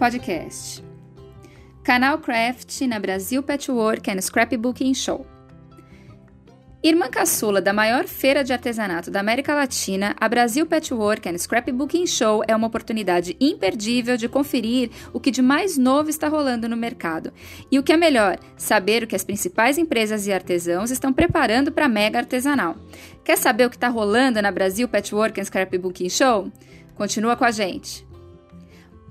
Podcast. Canal Craft na Brasil Patchwork and Scrapbooking Show. Irmã caçula da maior feira de artesanato da América Latina, a Brasil Patchwork and Scrapbooking Show é uma oportunidade imperdível de conferir o que de mais novo está rolando no mercado. E o que é melhor, saber o que as principais empresas e artesãos estão preparando para a mega artesanal. Quer saber o que está rolando na Brasil Patchwork and Scrapbooking Show? Continua com a gente.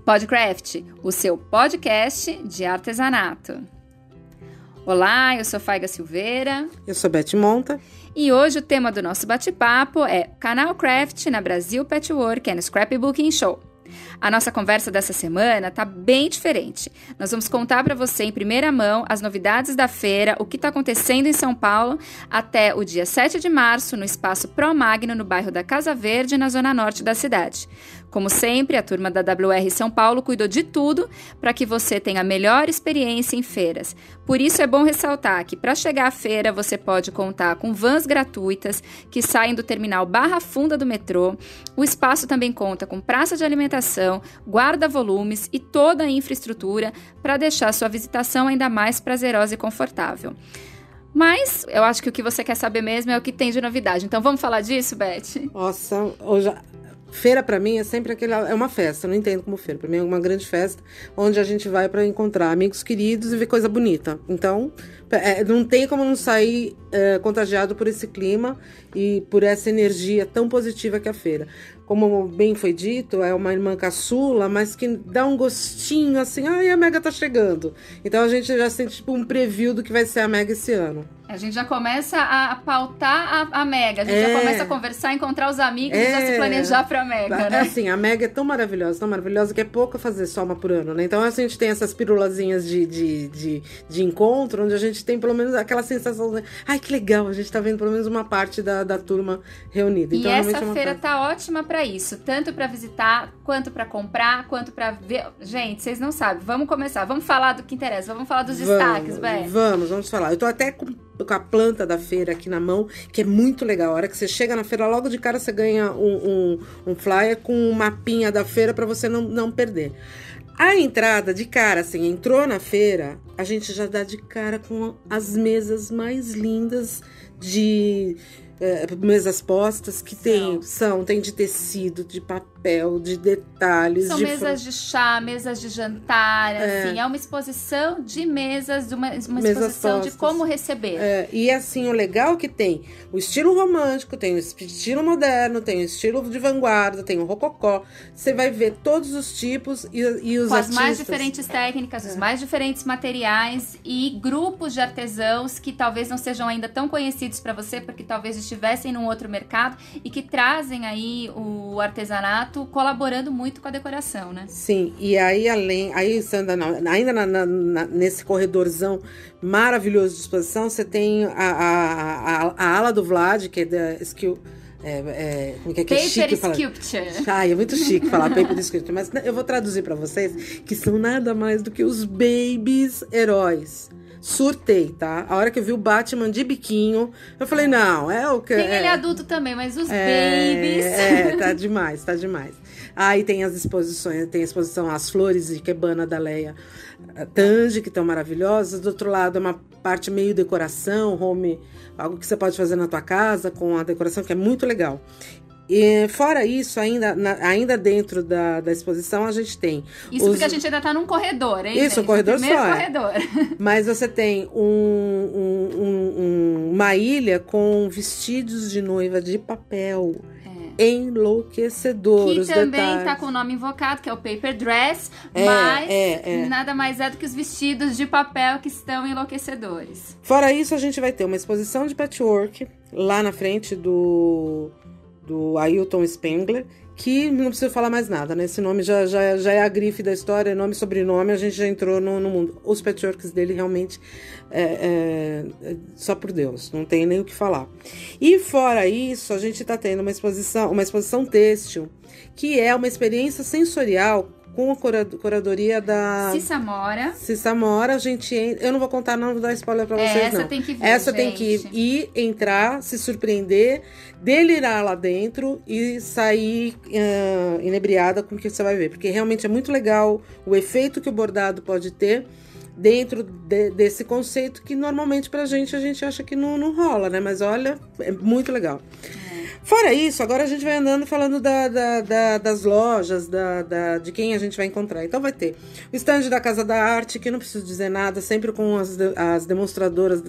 Podcraft, o seu podcast de artesanato. Olá, eu sou Faiga Silveira. Eu sou Beth Monta. E hoje o tema do nosso bate-papo é Canal Craft na Brasil Patchwork and Scrapbooking Show. A nossa conversa dessa semana tá bem diferente. Nós vamos contar para você em primeira mão as novidades da feira, o que está acontecendo em São Paulo até o dia 7 de março no espaço Pro Magno no bairro da Casa Verde, na zona norte da cidade. Como sempre, a turma da WR São Paulo cuidou de tudo para que você tenha a melhor experiência em feiras. Por isso é bom ressaltar que para chegar à feira você pode contar com vans gratuitas que saem do terminal Barra Funda do metrô. O espaço também conta com praça de alimentação, guarda-volumes e toda a infraestrutura para deixar sua visitação ainda mais prazerosa e confortável. Mas eu acho que o que você quer saber mesmo é o que tem de novidade. Então vamos falar disso, Beth? Nossa, hoje Feira para mim é sempre aquela é uma festa, não entendo como feira. Para mim é uma grande festa onde a gente vai para encontrar amigos queridos e ver coisa bonita. Então, é, não tem como não sair é, contagiado por esse clima e por essa energia tão positiva que é a feira. Como bem foi dito, é uma irmã caçula, mas que dá um gostinho assim, ai, a Mega tá chegando. Então a gente já sente tipo um preview do que vai ser a Mega esse ano. A gente já começa a pautar a, a Mega, a gente é. já começa a conversar, encontrar os amigos é. e já se é. planejar pra Mega, né? Assim, a Mega é tão maravilhosa, tão maravilhosa que é pouco fazer só uma por ano, né? Então a gente tem essas pirulazinhas de, de, de, de encontro, onde a gente tem pelo menos aquela sensação de, ai que legal, a gente tá vendo pelo menos uma parte da, da turma reunida. Então, e essa é feira tá ótima para isso, tanto para visitar, quanto para comprar, quanto para ver. Gente, vocês não sabem, vamos começar, vamos falar do que interessa, vamos falar dos vamos, destaques, velho. Vamos, vamos falar. Eu tô até com com a planta da feira aqui na mão, que é muito legal. A hora que você chega na feira, logo de cara você ganha um, um, um flyer com um mapinha da feira para você não, não perder. A entrada de cara, assim, entrou na feira, a gente já dá de cara com as mesas mais lindas de é, mesas postas que tem, são, tem de tecido, de papel, de detalhes. São de mesas de chá, mesas de jantar, é. assim, é uma exposição de mesas, uma, uma exposição de como receber. É, e assim, o legal que tem o estilo romântico, tem o estilo moderno, tem o estilo de vanguarda, tem o rococó. Você vai ver todos os tipos e, e os Com artistas. as mais diferentes técnicas, os é. mais diferentes materiais e grupos de artesãos que talvez não sejam ainda tão conhecidos para você, porque talvez estivessem num outro mercado e que trazem aí o artesanato colaborando muito com a decoração, né? Sim, e aí além, aí ainda na, na, na, nesse corredorzão maravilhoso de exposição, você tem a, a, a, a ala do Vlad, que é da Skill é, é, como que é, que é chique Sculpture. Falar. Ai, é muito chique falar Paper Sculpture, mas eu vou traduzir para vocês que são nada mais do que os babies heróis surtei, tá? A hora que eu vi o Batman de biquinho, eu falei, não, é o que. Tem é, ele adulto também, mas os é, babies. É, tá demais, tá demais. Aí tem as exposições, tem a exposição As Flores de Quebana da Leia Tange, que estão maravilhosas. Do outro lado é uma parte meio decoração, home, algo que você pode fazer na tua casa com a decoração, que é muito legal. E fora isso, ainda, na, ainda dentro da, da exposição, a gente tem. Isso os... porque a gente ainda está num corredor, hein? Isso, um corredor só. É. corredor. Mas você tem um, um, um, uma ilha com vestidos de noiva de papel enlouquecedor. Que também está com o nome invocado, que é o paper dress, é, mas é, é. nada mais é do que os vestidos de papel que estão enlouquecedores. Fora isso, a gente vai ter uma exposição de patchwork lá na frente do, do Ailton Spengler, que não preciso falar mais nada, né? Esse nome já, já, já é a grife da história, nome e sobrenome, a gente já entrou no, no mundo. Os patchworks dele realmente é, é, é, só por Deus, não tem nem o que falar. E fora isso, a gente está tendo uma exposição, uma exposição têxtil, que é uma experiência sensorial com a curadoria da Cissa Mora. Cissa Mora, a gente. Eu não vou contar, não vou dar spoiler pra É, vocês, essa não. tem que ver, Essa tem que gente. ir, entrar, se surpreender, delirar lá dentro e sair ah, inebriada com o que você vai ver. Porque realmente é muito legal o efeito que o bordado pode ter dentro de- desse conceito que normalmente pra gente a gente acha que não, não rola, né? Mas olha, é muito legal. Fora isso, agora a gente vai andando falando da- da- da- das lojas, de quem a gente vai encontrar. Então vai ter o stand da Casa da Arte, que não preciso dizer nada, sempre com as, as demonstradoras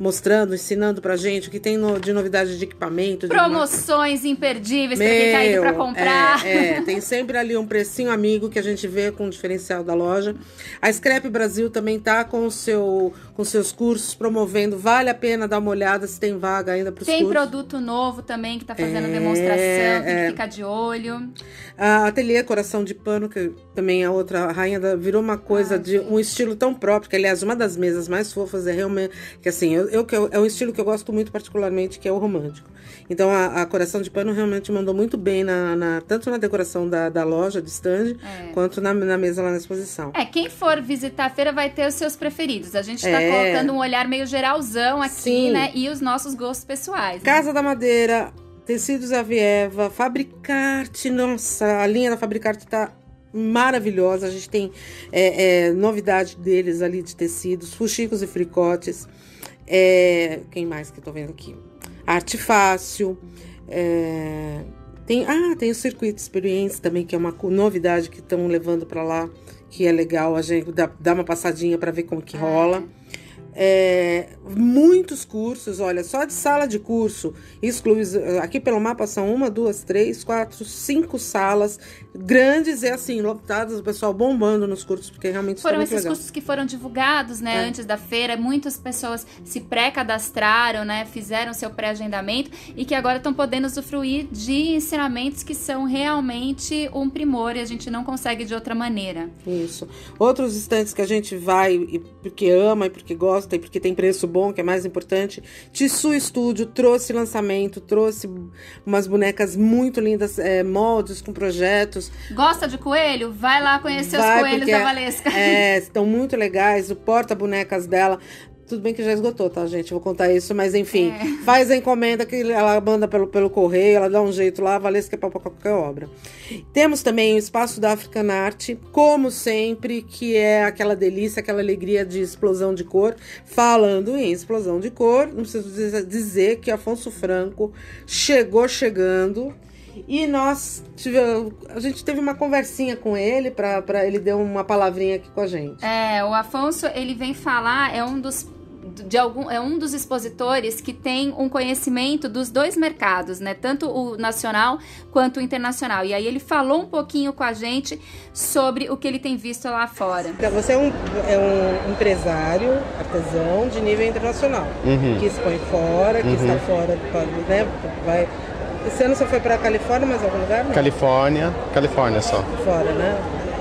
mostrando, ensinando pra gente o que tem no- de novidade de equipamento. de Promoções imperdíveis pra quem tá indo pra meu, comprar. É, é, tem sempre ali um precinho amigo que a gente vê com o diferencial da loja. A Scrap Brasil também tá com, o seu, com seus cursos promovendo. Vale a pena dar uma olhada se tem vaga ainda para os Tem cursos. produto novo também que tá fazendo É, demonstração, tem é. que ficar de olho. A Ateliê Coração de Pano, que também é outra rainha da, virou uma coisa Ah, de um estilo tão próprio, que aliás, uma das mesas mais fofas é realmente que assim, eu, eu, que eu- é um estilo que eu gosto muito particularmente, que é o romântico. Então a, a Coração de Pano realmente mandou muito bem na, na- tanto na decoração da, da loja de stand, É. quanto na, na mesa lá na exposição. É, quem for visitar a feira vai ter os seus preferidos. A gente tá É. colocando um olhar meio geralzão aqui, Sim. né? E os nossos gostos pessoais. né? Casa da Madeira, Tecidos Avieva, Fabricarte, nossa, a linha da Fabricarte tá maravilhosa. A gente tem é, é, novidade deles ali de tecidos, fuxicos e fricotes. É, quem mais que eu tô vendo aqui? Arte Fácil. é, tem, ah, tem o Circuito Experience também, que é uma novidade que estão levando para lá, que é legal a gente dar, dar uma passadinha para ver como que rola. É, muitos cursos, olha, só de sala de curso, excluídos, aqui pelo mapa são uma, duas, três, quatro, cinco salas grandes e assim, lotadas, o pessoal bombando nos cursos, porque realmente está Foram esses legal. cursos que foram divulgados, né, É. antes da feira. Muitas pessoas se pré-cadastraram, né, fizeram seu pré-agendamento e que agora estão podendo usufruir de ensinamentos que são realmente um primor e a gente não consegue de outra maneira. Isso. Outros estantes que a gente vai porque ama e porque gosta e porque tem preço bom, que é mais importante. Tissu Studio trouxe lançamento, trouxe umas bonecas muito lindas, é, moldes com projetos. Gosta de coelho? Vai lá conhecer Vai, os coelhos da Valesca. É, estão muito legais. O porta-bonecas dela. Tudo bem que já esgotou, tá, gente? Vou contar isso, mas enfim. É. Faz a encomenda que ela manda pelo, pelo correio, ela dá um jeito lá, Valesca é pra qualquer obra. Temos também o espaço da African Art, como sempre, que é aquela delícia, aquela alegria de explosão de cor. Falando em explosão de cor, não preciso dizer que Afonso Franco chegou chegando. E nós tivemos, a gente teve uma conversinha com ele para ele deu uma palavrinha aqui com a gente. É, o Afonso, ele vem falar, é um dos de algum é um dos expositores que tem um conhecimento dos dois mercados, né? Tanto o nacional quanto o internacional. E aí ele falou um pouquinho com a gente sobre o que ele tem visto lá fora. Então, Você é um, é um empresário, artesão de nível internacional, Uhum. que expõe fora, que Uhum. está fora, né? Vai. Esse ano você foi para Califórnia, mais algum lugar? Não? Califórnia, Califórnia só. fora, né?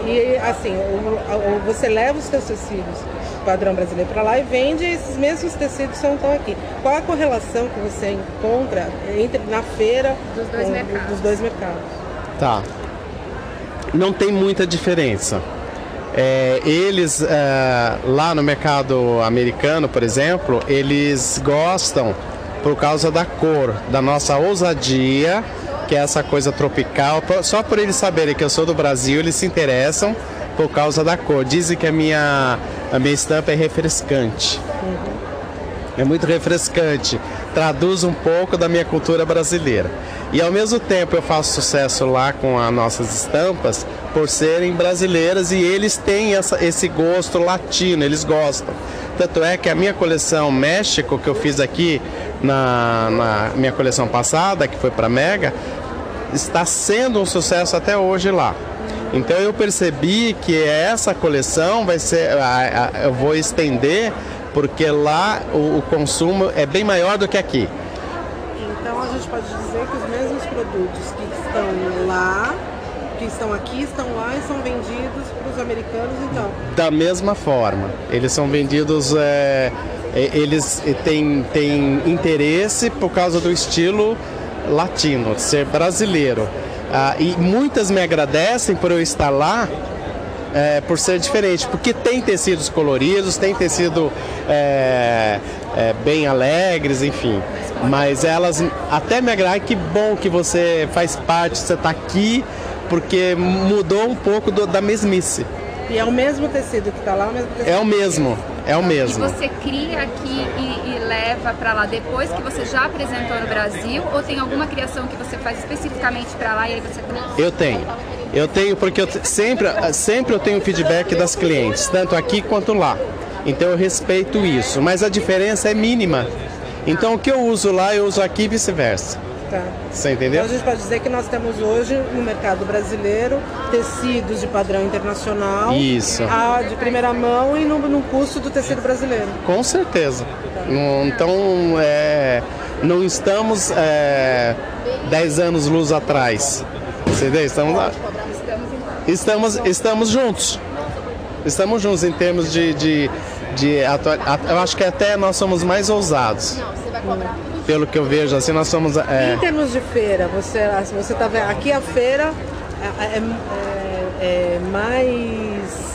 E assim, o- o- você leva os seus tecidos padrão brasileiro para lá e vende esses mesmos tecidos que estão aqui. Qual a correlação que você encontra entre na feira Dos dois com- mercados. dos dois mercados? Tá. Não tem muita diferença. É, eles, é, lá no mercado americano, por exemplo, eles gostam por causa da cor, da nossa ousadia, que é essa coisa tropical. Só por eles saberem que eu sou do Brasil, eles se interessam por causa da cor. Dizem que a minha, a minha estampa é refrescante. É muito refrescante. Traduz um pouco da minha cultura brasileira. E ao mesmo tempo eu faço sucesso lá com as nossas estampas por serem brasileiras e eles têm essa- esse gosto latino, eles gostam. Tanto é que a minha coleção México, que eu fiz aqui na, na minha coleção passada, que foi para Mega, está sendo um sucesso até hoje lá. Então eu percebi que essa coleção vai ser, eu vou estender porque lá o, o consumo é bem maior do que aqui. Então a gente pode dizer que os mesmos produtos que estão lá, que estão aqui, estão lá e são vendidos para os americanos, então. Da mesma forma, eles são vendidos, é, eles têm, têm interesse por causa do estilo latino, de ser brasileiro. Ah, e muitas me agradecem por eu estar lá é, por ser diferente, porque tem tecidos coloridos, tem tecido é, é, bem alegres, enfim. Mas elas até me agradam, que bom que você faz parte, você está aqui, porque mudou um pouco do, da mesmice. E é o mesmo tecido que está lá, o mesmo tecido É o mesmo, é o mesmo. E você cria aqui e, e leva para lá depois que você já apresentou no Brasil ou tem alguma criação que você faz especificamente para lá e aí você trouxe? Eu tenho. Eu tenho porque eu sempre, sempre eu tenho feedback das clientes, tanto aqui quanto lá. Então eu respeito isso, mas a diferença é mínima. Então o que eu uso lá, eu uso aqui e vice-versa. Tá. Você entendeu? Então a gente pode dizer que nós temos hoje no mercado brasileiro tecidos de padrão internacional, Isso. a de primeira mão e no, no custo do tecido brasileiro. Com certeza. Não- Então, é, não estamos é, 10 anos luz atrás. Você entendeu? Estamos, lá. Estamos, estamos juntos. Estamos juntos em termos de. de, de atua- a- eu acho que até nós somos mais ousados. Pelo que eu vejo, assim, nós somos. é, Em termos de feira, você, se você tá vendo, aqui a feira é, é- é- é mais.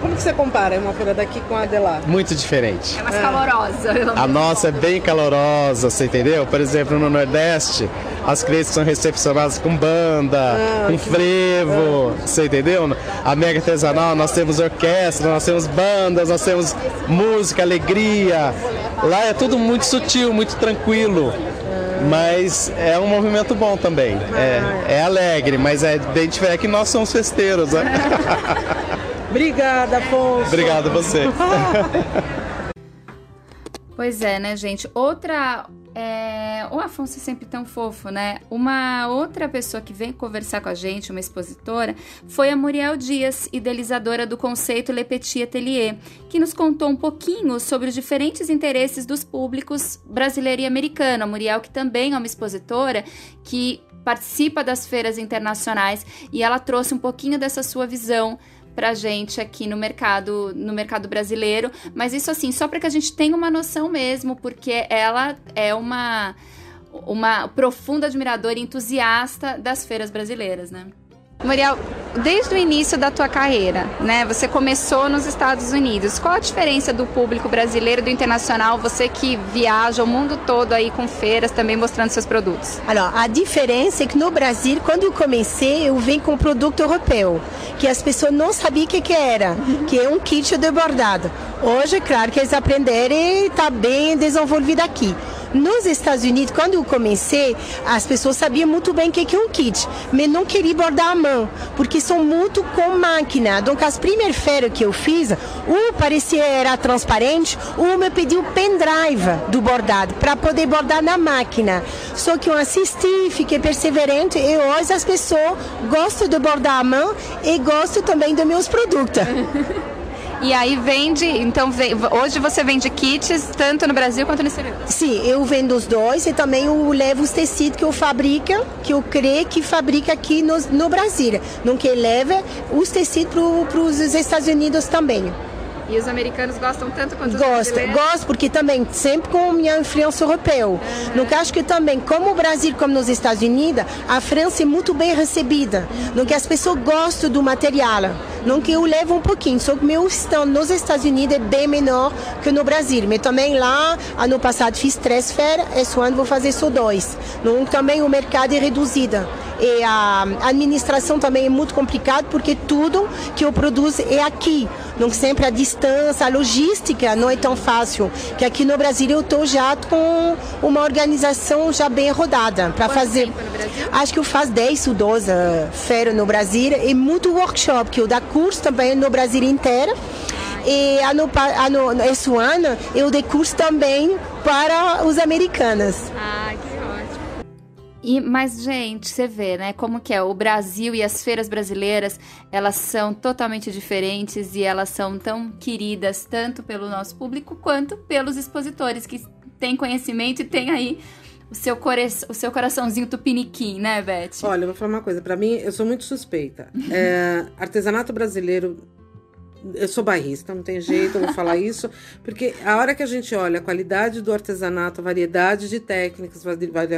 Como que você compara uma feira daqui com a de lá? muito diferente. É mais calorosa. pelo A nossa é bem calorosa, você entendeu? Por exemplo, no Nordeste, as clientes são recepcionadas com banda, com frevo, você entendeu? A Mega Artesanal, nós temos orquestra, nós temos bandas, nós temos música, alegria. Lá é tudo muito sutil, muito tranquilo. Mas é um movimento bom também. É, é alegre, mas é bem diferente É que nós somos festeiros, né? Obrigada, Afonso. Obrigado a você. Pois é, né, gente? Outra. É... O Afonso é sempre tão fofo, né? Uma outra pessoa que vem conversar com a gente, uma expositora, foi a Muriel Dias, idealizadora do conceito Le Petit Atelier, que nos contou um pouquinho sobre os diferentes interesses dos públicos brasileiro e americano. A Muriel, que também é uma expositora que participa das feiras internacionais e ela trouxe um pouquinho dessa sua visão pra gente aqui no mercado, no mercado brasileiro, mas isso assim, só para que a gente tenha uma noção mesmo, porque ela é uma uma profunda admiradora e entusiasta das feiras brasileiras, né? Muriel, desde o início da tua carreira, né? Você começou nos Estados Unidos. Qual a diferença do público brasileiro do internacional? Você que viaja o mundo todo aí com feiras, também mostrando seus produtos. Alors, a diferença é que no Brasil, quando eu comecei, eu vim com um produto europeu, que as pessoas não sabiam o que, que era, que é um kit de bordado. Hoje, claro que eles aprenderam e está bem desenvolvido aqui. Nos Estados Unidos, quando eu comecei, as pessoas sabiam muito bem o que é um kit, mas não queriam bordar à mão, porque são muito com máquina. Então, as primeiras feiras que eu fiz, um parecia era transparente, um me pediu pendrive do bordado para poder bordar na máquina. Só que eu assisti, fiquei perseverante e hoje as pessoas gostam de bordar à mão e gostam também dos meus produtos. E aí vende, então hoje você vende kits tanto no Brasil quanto no exterior. Sim, eu vendo os dois e também eu levo os tecidos que eu fabrico, que eu creio que fabrica aqui no, no Brasil. Não que leva os tecidos para os Estados Unidos também. E os americanos gostam tanto quanto os Gosto, gosto porque também sempre com minha influência europeia. No que acho que também, como o Brasil, como nos Estados Unidos, a França é muito bem recebida. No que as pessoas gostam do material. Que eu levo um pouquinho, só que meu stand nos Estados Unidos é bem menor que no Brasil. Mas também lá, ano passado fiz três feiras, esse ano vou fazer só dois. Não, também o mercado é reduzido. E a administração também é muito complicado porque tudo que eu produzo é aqui. Não sempre a distância, a logística não é tão fácil. Que aqui no Brasil eu estou já com uma organização já bem rodada para fazer. tempo no Brasil? Acho que eu faço 10 ou 12 feiras no Brasil e muito workshop, que eu dou curso também no Brasil inteiro. E ano, ano, esse ano eu dei curso também para os americanos. Ah, que. E, mas, gente, você vê, né, como que é, o Brasil e as feiras brasileiras, elas são totalmente diferentes e elas são tão queridas tanto pelo nosso público quanto pelos expositores que têm conhecimento e têm aí o seu, core... o seu coraçãozinho tupiniquim, né, Beth? Olha, eu vou falar uma coisa. Pra mim, eu sou muito suspeita. É, artesanato brasileiro eu sou bairrista, não tem jeito, eu vou falar isso, porque a hora que a gente olha a qualidade do artesanato, a variedade de técnicas,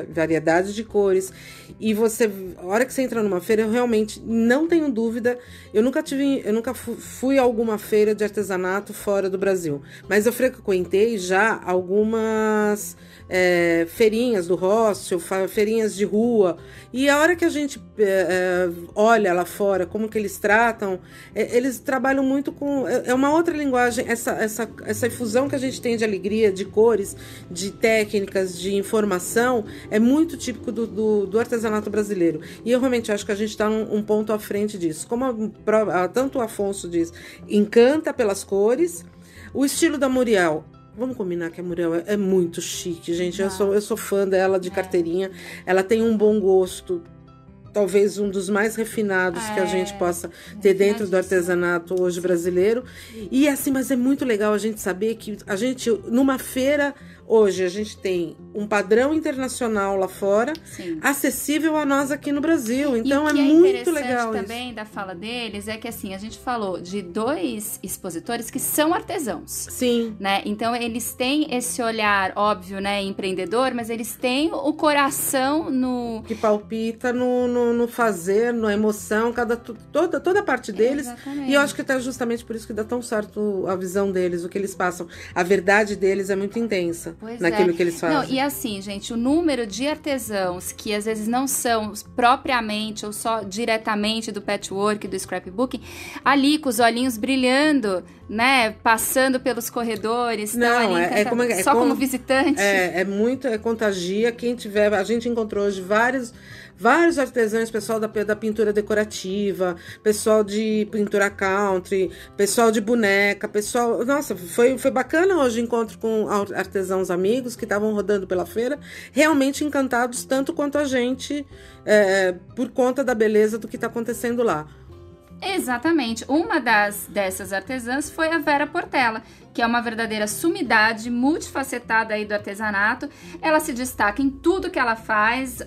variedade de cores, e você, a hora que você entra numa feira, eu realmente não tenho dúvida, eu nunca tive, eu nunca fui a alguma feira de artesanato fora do Brasil, mas eu frequentei já algumas é, feirinhas do hostel, feirinhas de rua. E a hora que a gente é, olha lá fora como que eles tratam, é, eles trabalham muito com. É, é uma outra linguagem, essa, essa, essa infusão que a gente tem de alegria, de cores, de técnicas, de informação, é muito típico do, do, do artesanato brasileiro. E eu realmente acho que a gente está um, um, ponto à frente disso. Como a, a, tanto o Afonso diz, encanta pelas cores. O estilo da Muriel Vamos combinar que a Muriel é, é muito chique, gente. Ah. Eu, sou, eu sou fã dela de é. carteirinha. Ela tem um bom gosto talvez um dos mais refinados é, que a é, gente possa ter dentro do artesanato hoje brasileiro. E assim, mas é muito legal a gente saber que a gente, numa feira Hoje a gente tem um padrão internacional lá fora, Sim. acessível a nós aqui no Brasil. Então é, é, muito legal. O também da fala deles é que assim a gente falou de dois expositores que são artesãos. Sim. Né? Então eles têm esse olhar óbvio, né, empreendedor, mas eles têm o coração no que palpita no, no, no fazer, na emoção, cada toda toda a parte deles. Exatamente. E eu acho que é justamente por isso que dá tão certo a visão deles, o que eles passam. A verdade deles é muito intensa. Pois naquilo é. que eles fazem. Não, e assim, gente, o número de artesãos que às vezes não são propriamente ou só diretamente do patchwork, do scrapbooking, ali com os olhinhos brilhando, né, passando pelos corredores, não, é, é, como, é só como, como visitante. É, é muito, é contagia. Quem tiver, a gente encontrou hoje vários vários artesãos, pessoal da, da pintura decorativa, pessoal de pintura country, pessoal de boneca, pessoal. Nossa, foi, foi bacana hoje o encontro com artesãos amigos que estavam rodando pela feira, realmente encantados, tanto quanto a gente, é, por conta da beleza do que está acontecendo lá. Exatamente. Uma das dessas artesãs foi a Vera Portela, que é uma verdadeira sumidade multifacetada aí do artesanato. Ela se destaca em tudo que ela faz,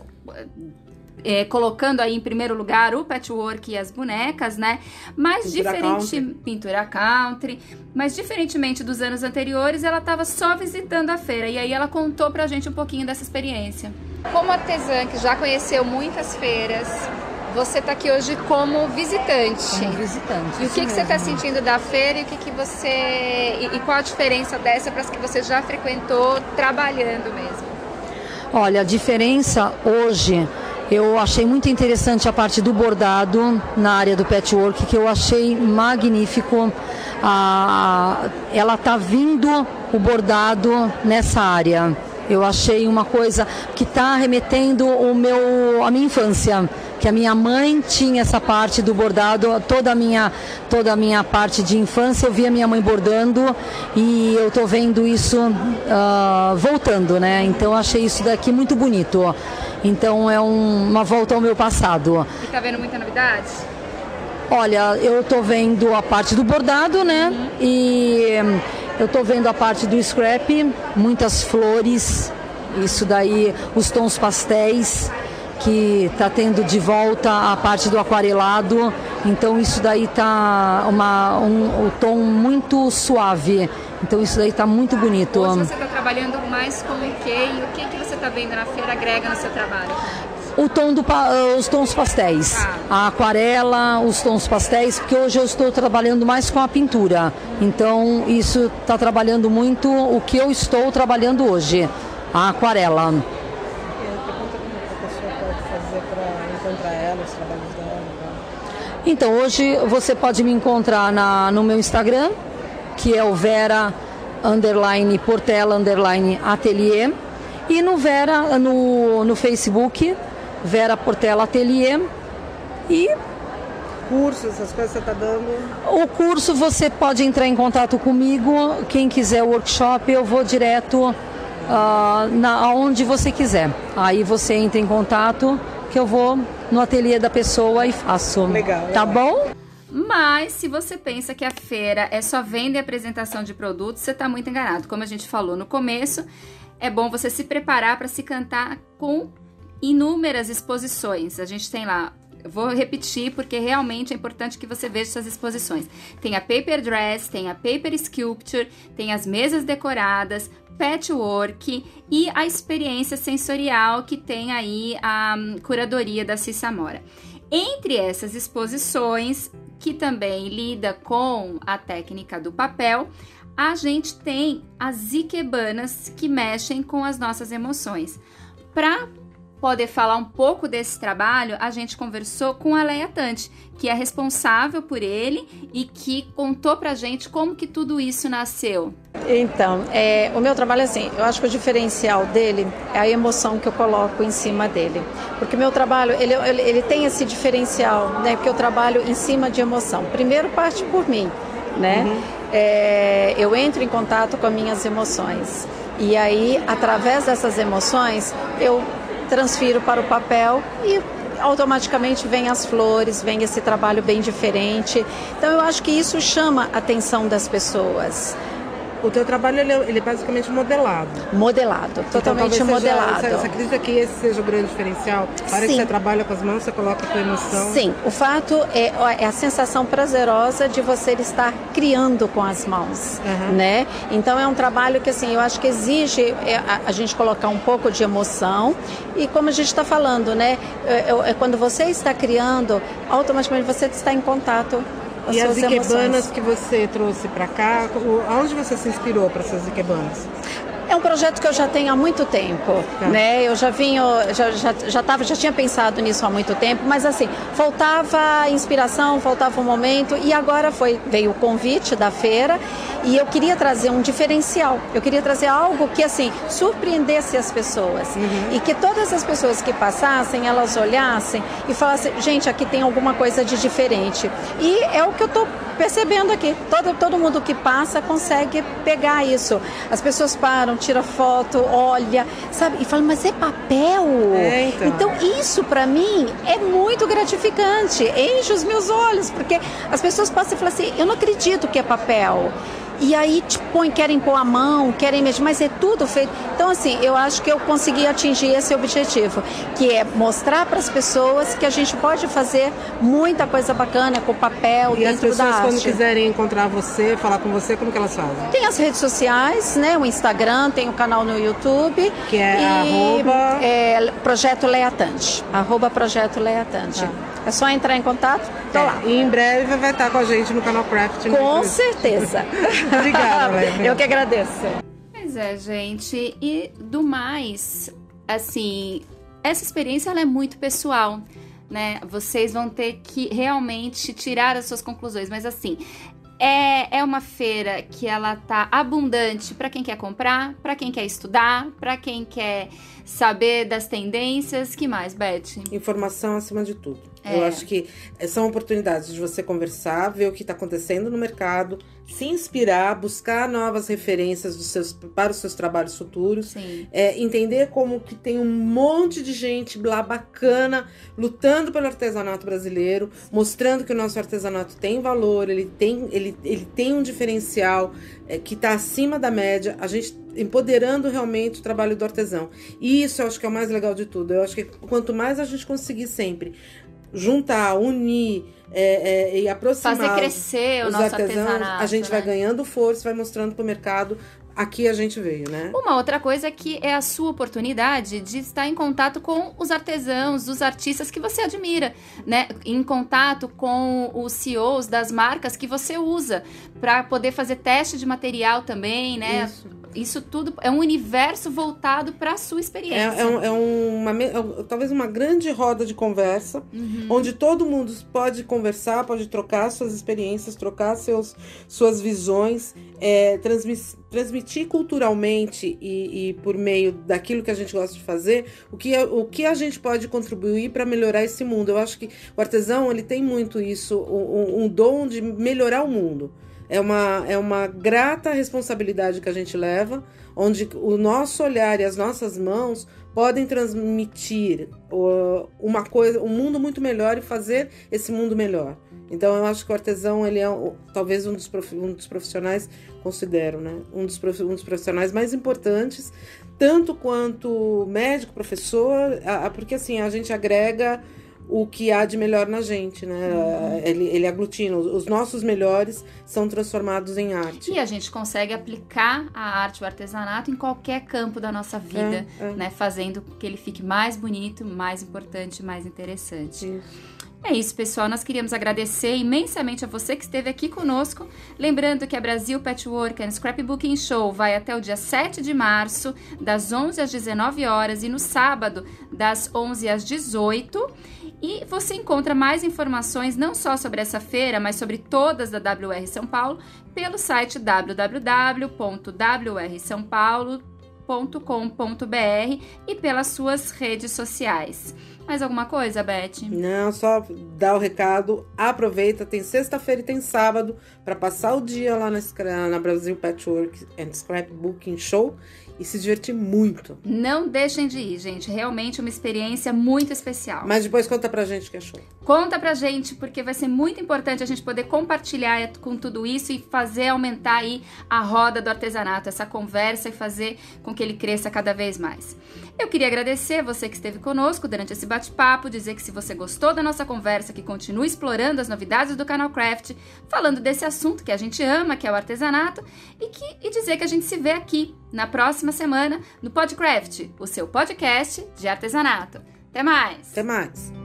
é, colocando aí em primeiro lugar o patchwork e as bonecas, né? Mas pintura diferente country. pintura country, mas diferentemente dos anos anteriores, ela estava só visitando a feira e aí ela contou pra gente um pouquinho dessa experiência. Como artesã que já conheceu muitas feiras, você está aqui hoje como visitante. Como visitante. E o que, que você está sentindo da feira e o que, que você e, e qual a diferença dessa para as que você já frequentou trabalhando mesmo? Olha, a diferença hoje eu achei muito interessante a parte do bordado na área do patchwork, que eu achei magnífico. Ah, ela está vindo o bordado nessa área. Eu achei uma coisa que está remetendo o meu, a minha infância que a minha mãe tinha essa parte do bordado, toda a minha, toda a minha parte de infância eu via minha mãe bordando e eu estou vendo isso uh, voltando, né? Então achei isso daqui muito bonito. Então é um, uma volta ao meu passado. E tá vendo muita novidade? Olha, eu estou vendo a parte do bordado, né? Uhum. E eu estou vendo a parte do scrap, muitas flores, isso daí, os tons pastéis que está tendo de volta a parte do aquarelado. Então isso daí está um, um tom muito suave. Então isso daí está muito bonito. Hoje você está trabalhando mais com o que e o que, que você está vendo na feira agrega no seu trabalho? O tom do, os tons pastéis, a aquarela, os tons pastéis, porque hoje eu estou trabalhando mais com a pintura. Então isso está trabalhando muito o que eu estou trabalhando hoje, a aquarela. Então, hoje você pode me encontrar na, no meu Instagram, que é o Vera underline Portela underline Atelier, e no Vera no, no Facebook, Vera Portela Atelier. E curso, essas coisas você está dando? O curso você pode entrar em contato comigo. Quem quiser o workshop, eu vou direto uh, na, aonde você quiser. Aí você entra em contato que eu vou no ateliê da pessoa e faço. Legal. Tá bom? Mas se você pensa que a feira é só venda e apresentação de produtos, você está muito enganado. Como a gente falou no começo, é bom você se preparar para se cantar com inúmeras exposições. A gente tem lá vou repetir porque realmente é importante que você veja essas exposições. Tem a Paper Dress, tem a Paper Sculpture, tem as mesas decoradas, patchwork e a experiência sensorial que tem aí a um, curadoria da Cissamora. Entre essas exposições, que também lida com a técnica do papel, a gente tem as ikebanas que mexem com as nossas emoções. Para poder falar um pouco desse trabalho, a gente conversou com a Leia Tante, que é responsável por ele e que contou pra gente como que tudo isso nasceu. Então, é, o meu trabalho é assim, eu acho que o diferencial dele é a emoção que eu coloco em cima dele. Porque o meu trabalho, ele, ele, ele tem esse diferencial, né? Porque eu trabalho em cima de emoção. Primeiro parte por mim, né? Uhum. É, eu entro em contato com as minhas emoções. E aí, através dessas emoções, eu transfiro para o papel e automaticamente vem as flores, vem esse trabalho bem diferente. Então eu acho que isso chama a atenção das pessoas. O teu trabalho ele é, ele é basicamente modelado. Modelado, então, totalmente modelado. Seja, você, acredita que esse seja o grande diferencial? Para que você trabalha com as mãos, você coloca a tua emoção. Sim, o fato é, é a sensação prazerosa de você estar criando com as mãos, uhum. né? Então é um trabalho que assim, eu acho que exige é, a, a gente colocar um pouco de emoção e como a gente está falando, né? É, é, quando você está criando, automaticamente você está em contato as e as ikebanas que você trouxe para cá, onde você se inspirou para essas ikebanas? É um projeto que eu já tenho há muito tempo, tá. né? Eu já vinha, já, já, já, tava, já tinha pensado nisso há muito tempo, mas assim, faltava inspiração, faltava um momento e agora foi, veio o convite da feira e eu queria trazer um diferencial. Eu queria trazer algo que assim, surpreendesse as pessoas uhum. e que todas as pessoas que passassem, elas olhassem e falassem, gente, aqui tem alguma coisa de diferente. E é o que eu tô percebendo aqui. Todo, todo mundo que passa consegue pegar isso. As pessoas param, tiram foto, olha, sabe? E falam, mas é papel? É, então. então isso para mim é muito gratificante. Enche os meus olhos, porque as pessoas passam e falam assim, eu não acredito que é papel. E aí te tipo, põe, querem pôr a mão, querem mexer, mas é tudo feito. Então, assim, eu acho que eu consegui atingir esse objetivo, que é mostrar para as pessoas que a gente pode fazer muita coisa bacana com papel e dentro as pessoas, da arte. quando quiserem encontrar você, falar com você, como que elas fazem? Tem as redes sociais, né? O Instagram, tem o canal no YouTube. Que é e, arroba... É, Projeto Leatante. Arroba Projeto Leatante. Tá. É só entrar em contato, tô é, lá. E em breve vai estar com a gente no canal Craft. Com certeza. Obrigada, Leve. Eu que agradeço. Pois é, gente. E do mais, assim, essa experiência ela é muito pessoal. Né? Vocês vão ter que realmente tirar as suas conclusões, mas assim, é, é uma feira que ela tá abundante para quem quer comprar, para quem quer estudar, para quem quer saber das tendências. Que mais, Beth? Informação acima de tudo. É. Eu acho que são oportunidades de você conversar, ver o que está acontecendo no mercado, se inspirar, buscar novas referências dos seus, para os seus trabalhos futuros, é, entender como que tem um monte de gente lá bacana lutando pelo artesanato brasileiro, mostrando que o nosso artesanato tem valor, ele tem, ele, ele tem um diferencial é, que está acima da média. A gente empoderando realmente o trabalho do artesão. E isso eu acho que é o mais legal de tudo. Eu acho que quanto mais a gente conseguir sempre juntar, unir é, é, e aproximar fazer crescer o os nosso artesãos, artesanato, a gente né? vai ganhando força, vai mostrando para o mercado aqui a gente veio, né? Uma outra coisa que é a sua oportunidade de estar em contato com os artesãos, os artistas que você admira, né? Em contato com os CEOs das marcas que você usa para poder fazer teste de material também, né? Isso isso tudo é um universo voltado para a sua experiência. É, é, um, é uma, é, talvez uma grande roda de conversa, uhum. onde todo mundo pode conversar, pode trocar suas experiências, trocar seus, suas visões, é, transmitir, transmitir culturalmente e, e, por meio daquilo que a gente gosta de fazer, o que, o que a gente pode contribuir para melhorar esse mundo. Eu acho que o artesão ele tem muito isso, um, um dom de melhorar o mundo. É uma, é uma grata responsabilidade que a gente leva, onde o nosso olhar e as nossas mãos podem transmitir uma coisa, um mundo muito melhor e fazer esse mundo melhor. Então eu acho que o artesão ele é talvez um dos, um dos profissionais considero, né, um dos, um dos profissionais mais importantes, tanto quanto médico, professor, porque assim a gente agrega o que há de melhor na gente, né? Uhum. Ele, ele aglutina. Os nossos melhores são transformados em arte. E a gente consegue aplicar a arte, o artesanato em qualquer campo da nossa vida, é, é. né? Fazendo que ele fique mais bonito, mais importante, mais interessante. Isso. É isso, pessoal. Nós queríamos agradecer imensamente a você que esteve aqui conosco. Lembrando que a Brasil Patchwork and Scrapbooking Show vai até o dia 7 de março, das 11 às 19 horas e no sábado, das 11 às 18. E você encontra mais informações não só sobre essa feira, mas sobre todas da WR São Paulo pelo site www.wrsaopaulo.com.br e pelas suas redes sociais. Mais alguma coisa, Beth? Não, só dá o recado. Aproveita, tem sexta-feira e tem sábado para passar o dia lá na, na Brasil Patchwork and Scrapbooking Show e se divertir muito. Não deixem de ir, gente. Realmente uma experiência muito especial. Mas depois conta pra gente o que achou. Conta pra gente, porque vai ser muito importante a gente poder compartilhar com tudo isso e fazer aumentar aí a roda do artesanato, essa conversa e fazer com que ele cresça cada vez mais. Eu queria agradecer você que esteve conosco durante esse bate-papo, dizer que se você gostou da nossa conversa, que continue explorando as novidades do canal Craft, falando desse assunto que a gente ama, que é o artesanato, e, que, e dizer que a gente se vê aqui na próxima semana no Podcraft, o seu podcast de artesanato. Até mais! Até mais!